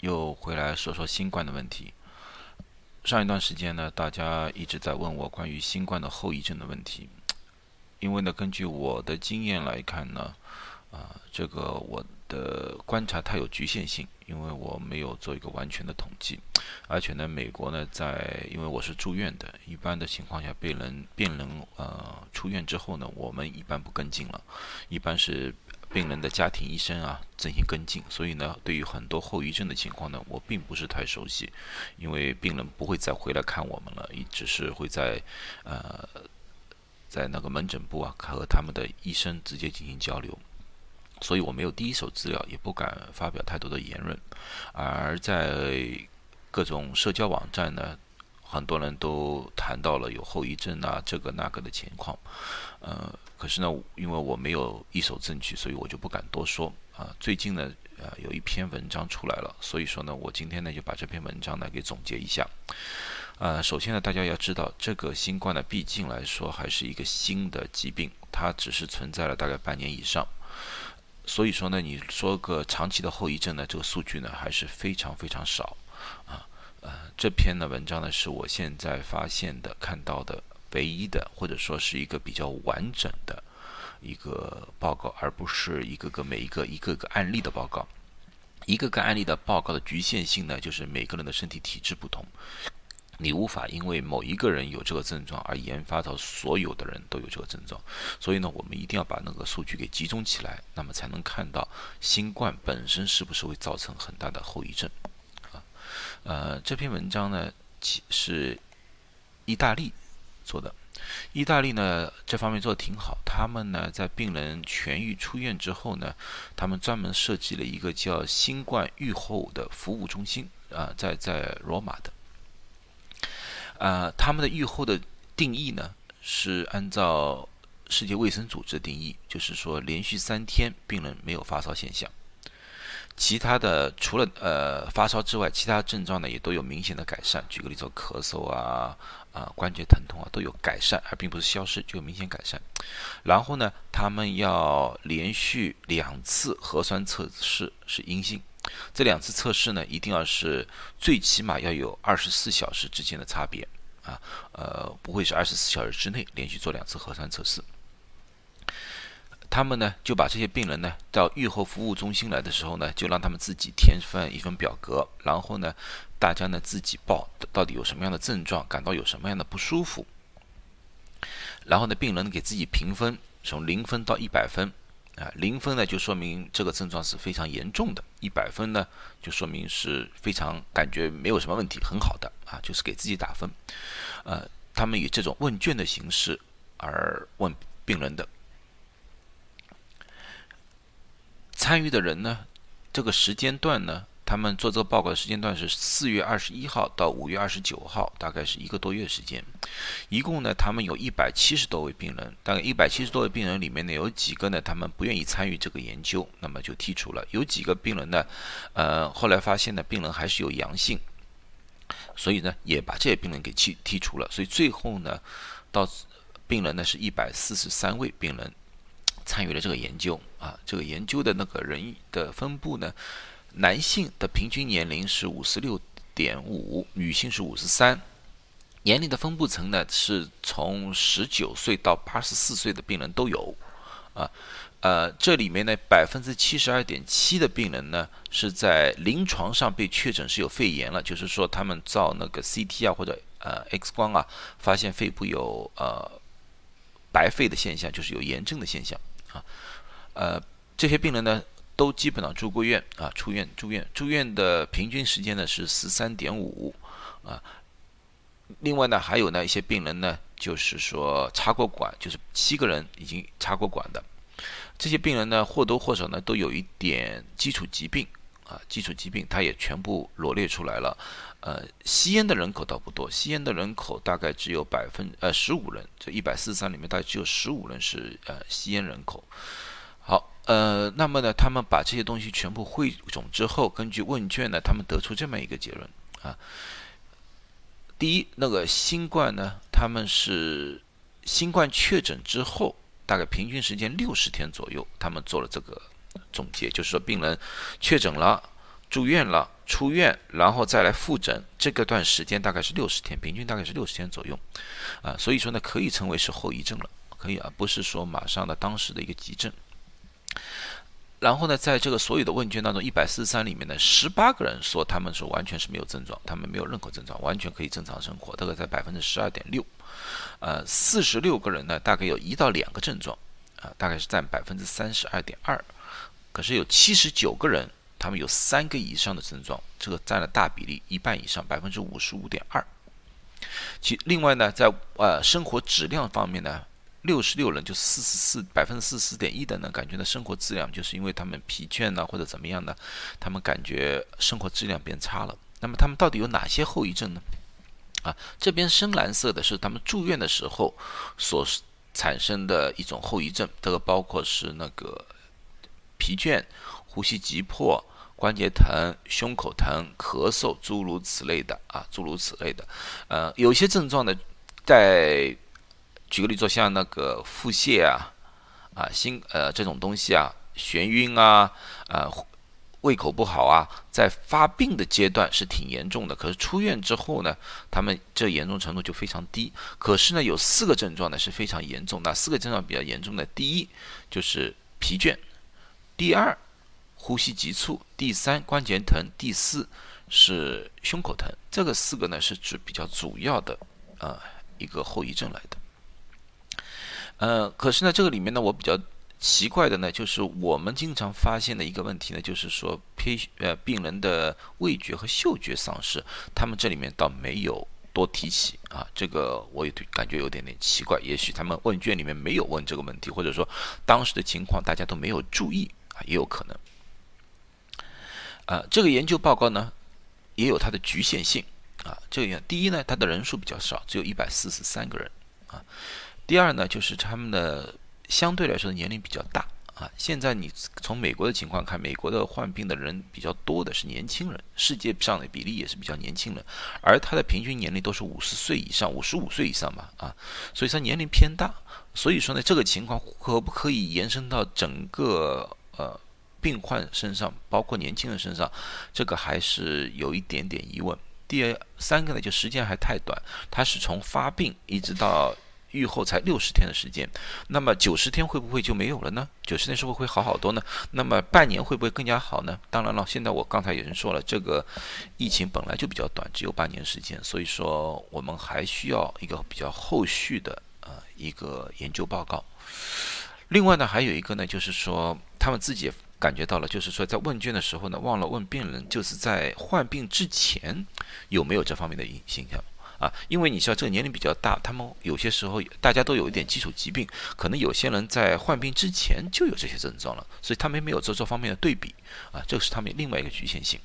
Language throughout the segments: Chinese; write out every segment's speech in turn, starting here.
又回来说说新冠的问题。上一段时间呢，大家一直在问我关于新冠的后遗症的问题，因为呢，根据我的经验来看呢，啊，这个我的观察它有局限性，因为我没有做一个完全的统计，而且呢，美国呢，在因为我是住院的，一般的情况下，病人病人呃出院之后呢，我们一般不跟进了，一般是。病人的家庭医生啊进行跟进，所以呢，对于很多后遗症的情况呢，我并不是太熟悉，因为病人不会再回来看我们了，一只是会在呃在那个门诊部啊和他们的医生直接进行交流，所以我没有第一手资料，也不敢发表太多的言论，而在各种社交网站呢。很多人都谈到了有后遗症啊，这个那个的情况，呃，可是呢，因为我没有一手证据，所以我就不敢多说啊。最近呢，呃，有一篇文章出来了，所以说呢，我今天呢就把这篇文章呢给总结一下。呃，首先呢，大家要知道，这个新冠呢，毕竟来说还是一个新的疾病，它只是存在了大概半年以上，所以说呢，你说个长期的后遗症呢，这个数据呢还是非常非常少啊。呃，这篇的文章呢，是我现在发现的、看到的唯一的，或者说是一个比较完整的一个报告，而不是一个个每一个一个个案例的报告。一个个案例的报告的局限性呢，就是每个人的身体体质不同，你无法因为某一个人有这个症状而研发到所有的人都有这个症状。所以呢，我们一定要把那个数据给集中起来，那么才能看到新冠本身是不是会造成很大的后遗症。呃，这篇文章呢，其是意大利做的。意大利呢，这方面做的挺好。他们呢，在病人痊愈出院之后呢，他们专门设计了一个叫“新冠预后”的服务中心啊，在在罗马的。啊，他们的预后的定义呢，是按照世界卫生组织的定义，就是说连续三天病人没有发烧现象。其他的除了呃发烧之外，其他症状呢也都有明显的改善。举个例子，咳嗽啊啊关节疼痛啊都有改善，而并不是消失，就有明显改善。然后呢，他们要连续两次核酸测试是阴性，这两次测试呢一定要是最起码要有二十四小时之间的差别啊，呃不会是二十四小时之内连续做两次核酸测试。他们呢就把这些病人呢到预后服务中心来的时候呢，就让他们自己填份一份表格，然后呢，大家呢自己报到底有什么样的症状，感到有什么样的不舒服，然后呢，病人给自己评分，从零分到一百分，啊，零分呢就说明这个症状是非常严重的，一百分呢就说明是非常感觉没有什么问题，很好的啊，就是给自己打分，呃，他们以这种问卷的形式而问病人的。参与的人呢？这个时间段呢？他们做这个报告的时间段是四月二十一号到五月二十九号，大概是一个多月时间。一共呢，他们有一百七十多位病人。大概一百七十多位病人里面呢，有几个呢？他们不愿意参与这个研究，那么就剔除了。有几个病人呢？呃，后来发现呢，病人还是有阳性，所以呢，也把这些病人给剔剔除了。所以最后呢，到病人呢是一百四十三位病人。参与了这个研究啊，这个研究的那个人的分布呢，男性的平均年龄是五十六点五，女性是五十三，年龄的分布层呢是从十九岁到八十四岁的病人都有啊，呃，这里面呢百分之七十二点七的病人呢是在临床上被确诊是有肺炎了，就是说他们照那个 CT 啊或者呃 X 光啊，发现肺部有呃白肺的现象，就是有炎症的现象。啊，呃，这些病人呢都基本上住过院啊，出院住院住院的平均时间呢是十三点五啊。另外呢，还有呢一些病人呢，就是说插过管，就是七个人已经插过管的。这些病人呢或多或少呢都有一点基础疾病啊，基础疾病它也全部罗列出来了。呃，吸烟的人口倒不多，吸烟的人口大概只有百分呃十五人，这一百四十三里面大概只有十五人是呃吸烟人口。好，呃，那么呢，他们把这些东西全部汇总之后，根据问卷呢，他们得出这么一个结论啊。第一，那个新冠呢，他们是新冠确诊之后，大概平均时间六十天左右，他们做了这个总结，就是说病人确诊了。住院了，出院，然后再来复诊，这个段时间大概是六十天，平均大概是六十天左右，啊，所以说呢，可以称为是后遗症了，可以啊，不是说马上的当时的一个急症。然后呢，在这个所有的问卷当中，一百四十三里面呢，十八个人说他们是完全是没有症状，他们没有任何症状，完全可以正常生活，大概在百分之十二点六。呃，四十六个人呢，大概有一到两个症状，啊，大概是占百分之三十二点二。可是有七十九个人，他们有三个以上的症状，这个占了大比例，一半以上，百分之五十五点二。其另外呢，在呃生活质量方面呢。六十六人就四十四百分之四十四点一的呢，感觉呢生活质量就是因为他们疲倦呢或者怎么样呢，他们感觉生活质量变差了。那么他们到底有哪些后遗症呢？啊，这边深蓝色的是他们住院的时候所产生的一种后遗症，这个包括是那个疲倦、呼吸急迫、关节疼、胸口疼、咳嗽，诸如此类的啊，诸如此类的。呃，有些症状呢，在举个例子，像那个腹泻啊，啊心呃这种东西啊，眩晕啊，呃胃口不好啊，在发病的阶段是挺严重的。可是出院之后呢，他们这严重程度就非常低。可是呢，有四个症状呢是非常严重的。四个症状比较严重的，第一就是疲倦，第二呼吸急促，第三关节疼，第四是胸口疼。这个四个呢是指比较主要的呃一个后遗症来的。呃，可是呢，这个里面呢，我比较奇怪的呢，就是我们经常发现的一个问题呢，就是说，偏呃病人的味觉和嗅觉丧失，他们这里面倒没有多提起啊，这个我也感觉有点点奇怪，也许他们问卷里面没有问这个问题，或者说当时的情况大家都没有注意也有可能。啊，这个研究报告呢，也有它的局限性啊，这样，第一呢，它的人数比较少，只有一百四十三个人啊。第二呢，就是他们的相对来说年龄比较大啊。现在你从美国的情况看，美国的患病的人比较多的是年轻人，世界上的比例也是比较年轻人，而他的平均年龄都是五十岁以上，五十五岁以上吧啊，所以说年龄偏大。所以说呢，这个情况可不可以延伸到整个呃病患身上，包括年轻人身上，这个还是有一点点疑问。第三个呢，就时间还太短，它是从发病一直到。愈后才六十天的时间，那么九十天会不会就没有了呢？九十天是不是会好好多呢？那么半年会不会更加好呢？当然了，现在我刚才有人说了，这个疫情本来就比较短，只有半年时间，所以说我们还需要一个比较后续的呃一个研究报告。另外呢，还有一个呢，就是说他们自己也感觉到了，就是说在问卷的时候呢，忘了问病人，就是在患病之前有没有这方面的影现象。啊，因为你知道这个年龄比较大，他们有些时候大家都有一点基础疾病，可能有些人在患病之前就有这些症状了，所以他们没有做这方面的对比啊，这是他们另外一个局限性。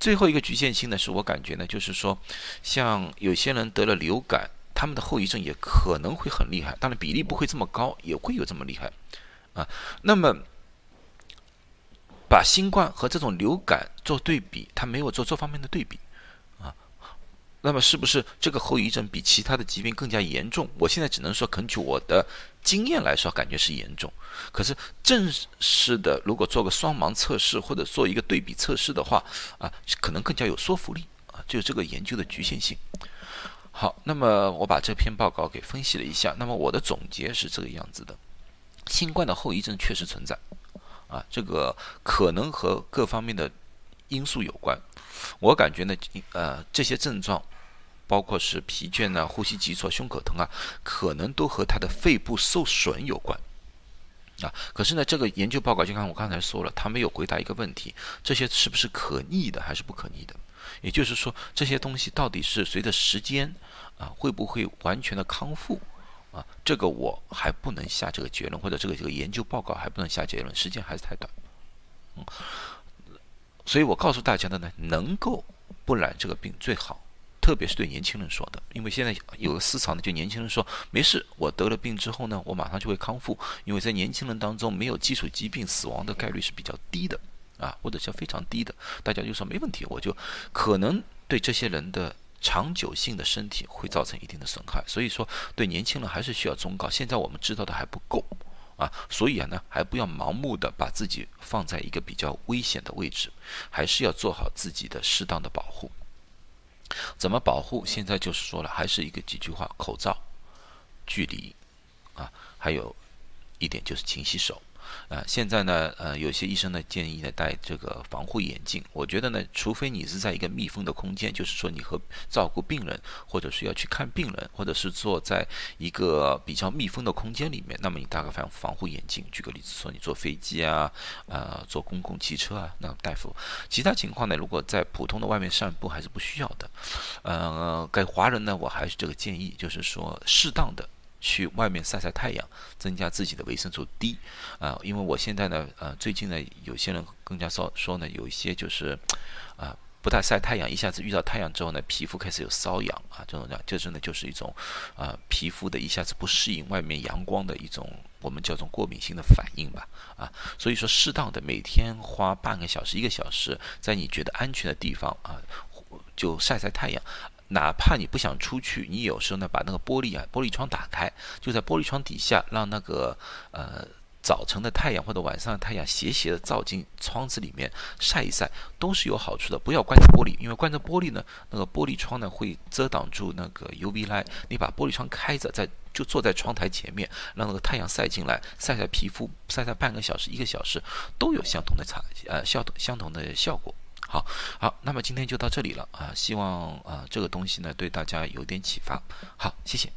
最后一个局限性呢，是我感觉呢，就是说，像有些人得了流感，他们的后遗症也可能会很厉害，当然比例不会这么高，也会有这么厉害啊。那么把新冠和这种流感做对比，他没有做这方面的对比啊。那么是不是这个后遗症比其他的疾病更加严重？我现在只能说，根据我的经验来说，感觉是严重。可是正式的，如果做个双盲测试或者做一个对比测试的话，啊，可能更加有说服力啊，就这个研究的局限性。好，那么我把这篇报告给分析了一下，那么我的总结是这个样子的：新冠的后遗症确实存在，啊，这个可能和各方面的因素有关。我感觉呢，呃，这些症状，包括是疲倦呢、呼吸急促、胸口疼啊，可能都和他的肺部受损有关，啊，可是呢，这个研究报告就看我刚才说了，他没有回答一个问题：这些是不是可逆的，还是不可逆的？也就是说，这些东西到底是随着时间啊，会不会完全的康复啊？这个我还不能下这个结论，或者这个这个研究报告还不能下结论，时间还是太短，嗯。所以我告诉大家的呢，能够不染这个病最好，特别是对年轻人说的，因为现在有个思潮呢，就年轻人说没事，我得了病之后呢，我马上就会康复，因为在年轻人当中没有基础疾病，死亡的概率是比较低的啊，或者是非常低的，大家就说没问题，我就可能对这些人的长久性的身体会造成一定的损害，所以说对年轻人还是需要忠告。现在我们知道的还不够。啊，所以啊呢，还不要盲目的把自己放在一个比较危险的位置，还是要做好自己的适当的保护。怎么保护？现在就是说了，还是一个几句话：口罩、距离，啊，还有一点就是勤洗手。啊，现在呢，呃，有些医生呢建议呢戴这个防护眼镜。我觉得呢，除非你是在一个密封的空间，就是说你和照顾病人，或者是要去看病人，或者是坐在一个比较密封的空间里面，那么你戴个防防护眼镜。举个例子说，你坐飞机啊，呃，坐公共汽车啊，那大夫。其他情况呢，如果在普通的外面散步，还是不需要的。呃，给华人呢，我还是这个建议，就是说适当的。去外面晒晒太阳，增加自己的维生素 D，啊，因为我现在呢，呃，最近呢，有些人更加说说呢，有一些就是，啊，不太晒太阳，一下子遇到太阳之后呢，皮肤开始有瘙痒啊，这种呢，这真的就是一种，啊，皮肤的一下子不适应外面阳光的一种，我们叫做过敏性的反应吧，啊，所以说适当的每天花半个小时、一个小时，在你觉得安全的地方啊，就晒晒太阳。哪怕你不想出去，你有时候呢把那个玻璃啊玻璃窗打开，就在玻璃窗底下，让那个呃早晨的太阳或者晚上的太阳斜斜的照进窗子里面晒一晒，都是有好处的。不要关着玻璃，因为关着玻璃呢，那个玻璃窗呢会遮挡住那个 UV light。你把玻璃窗开着，在就坐在窗台前面，让那个太阳晒进来，晒晒皮肤，晒晒半个小时、一个小时，都有相同的差呃效相同的效果。好好，那么今天就到这里了啊！希望啊这个东西呢对大家有点启发。好，谢谢。